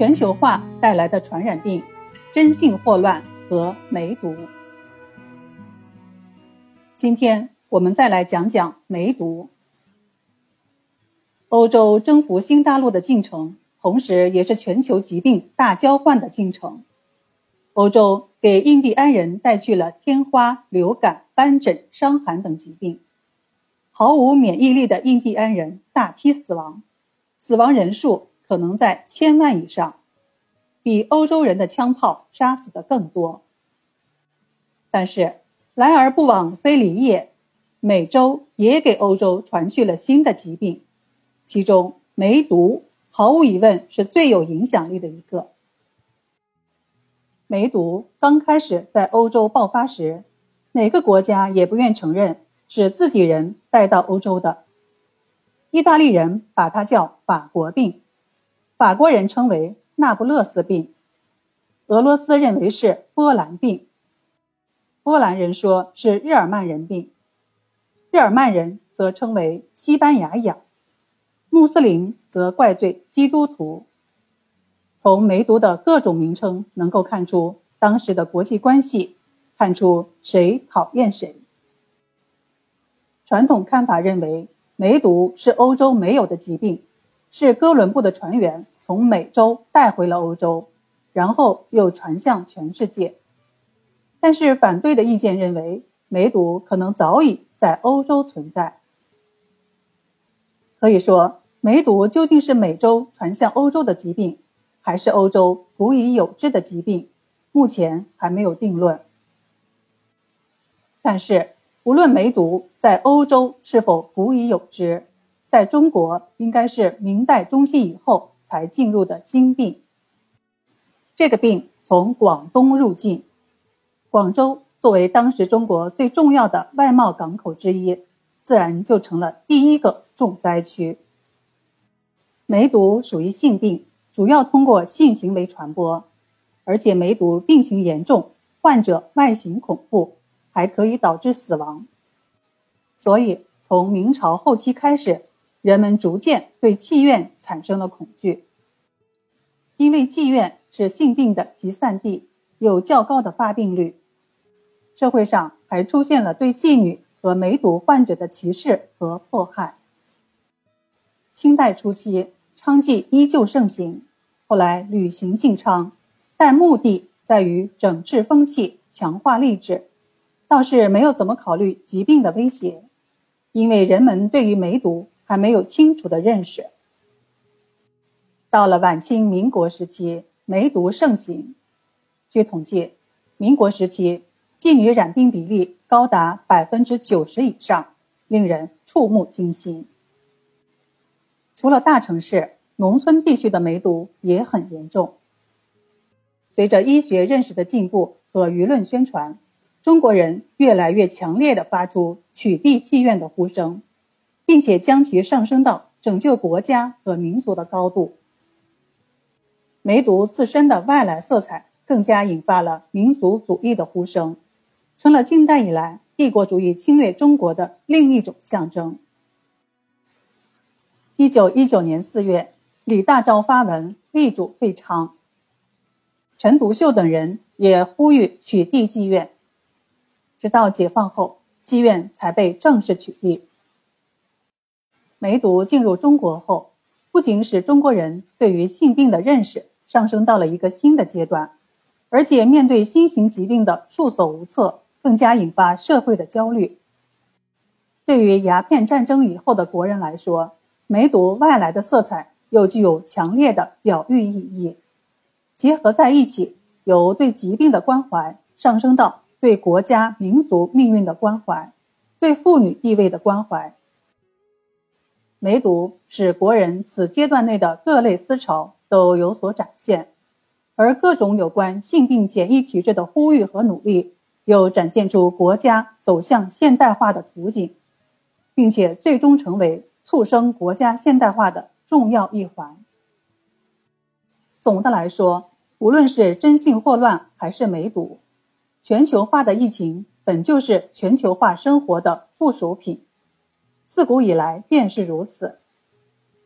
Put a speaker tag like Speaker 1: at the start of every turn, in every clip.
Speaker 1: 全球化带来的传染病、真性霍乱和梅毒。今天我们再来讲讲梅毒。欧洲征服新大陆的进程，同时也是全球疾病大交换的进程。欧洲给印第安人带去了天花、流感、斑疹、伤寒等疾病，毫无免疫力的印第安人大批死亡，死亡人数。可能在千万以上，比欧洲人的枪炮杀死的更多。但是来而不往非礼也，美洲也给欧洲传去了新的疾病，其中梅毒毫无疑问是最有影响力的一个。梅毒刚开始在欧洲爆发时，哪个国家也不愿承认是自己人带到欧洲的。意大利人把它叫法国病。法国人称为那不勒斯病，俄罗斯认为是波兰病，波兰人说是日耳曼人病，日耳曼人则称为西班牙痒，穆斯林则怪罪基督徒。从梅毒的各种名称能够看出当时的国际关系，看出谁讨厌谁。传统看法认为梅毒是欧洲没有的疾病。是哥伦布的船员从美洲带回了欧洲，然后又传向全世界。但是反对的意见认为，梅毒可能早已在欧洲存在。可以说，梅毒究竟是美洲传向欧洲的疾病，还是欧洲古已有之的疾病，目前还没有定论。但是，无论梅毒在欧洲是否古已有之，在中国，应该是明代中期以后才进入的新病。这个病从广东入境，广州作为当时中国最重要的外贸港口之一，自然就成了第一个重灾区。梅毒属于性病，主要通过性行为传播，而且梅毒病情严重，患者外形恐怖，还可以导致死亡。所以，从明朝后期开始。人们逐渐对妓院产生了恐惧，因为妓院是性病的集散地，有较高的发病率。社会上还出现了对妓女和梅毒患者的歧视和迫害。清代初期，娼妓依旧盛行，后来旅行性娼，但目的在于整治风气、强化吏治，倒是没有怎么考虑疾病的威胁，因为人们对于梅毒。还没有清楚的认识。到了晚清民国时期，梅毒盛行。据统计，民国时期妓女染病比例高达百分之九十以上，令人触目惊心。除了大城市，农村地区的梅毒也很严重。随着医学认识的进步和舆论宣传，中国人越来越强烈的发出取缔妓院的呼声。并且将其上升到拯救国家和民族的高度。梅毒自身的外来色彩更加引发了民族主义的呼声，成了近代以来帝国主义侵略中国的另一种象征。一九一九年四月，李大钊发文力主废娼，陈独秀等人也呼吁取缔妓院。直到解放后，妓院才被正式取缔。梅毒进入中国后，不仅使中国人对于性病的认识上升到了一个新的阶段，而且面对新型疾病的束手无策，更加引发社会的焦虑。对于鸦片战争以后的国人来说，梅毒外来的色彩又具有强烈的表喻意义，结合在一起，由对疾病的关怀上升到对国家民族命运的关怀，对妇女地位的关怀。梅毒使国人此阶段内的各类思潮都有所展现，而各种有关性病检疫体制的呼吁和努力，又展现出国家走向现代化的图景，并且最终成为促生国家现代化的重要一环。总的来说，无论是真性霍乱还是梅毒，全球化的疫情本就是全球化生活的附属品。自古以来便是如此。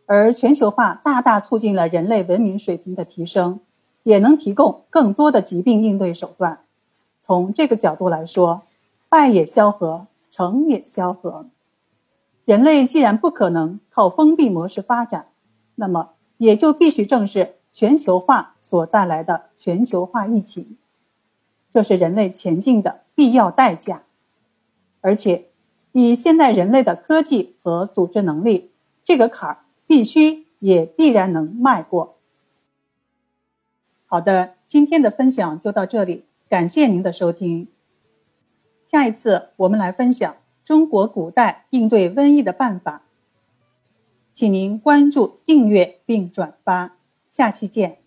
Speaker 1: 而全球化大大促进了人类文明水平的提升，也能提供更多的疾病应对手段。从这个角度来说，败也萧何，成也萧何。人类既然不可能靠封闭模式发展，那么也就必须正视全球化所带来的全球化疫情，这是人类前进的必要代价。而且，以现代人类的科技和组织能力，这个坎儿必须也必然能迈过。好的，今天的分享就到这里，感谢您的收听。下一次我们来分享。中国古代应对瘟疫的办法，请您关注、订阅并转发，下期见。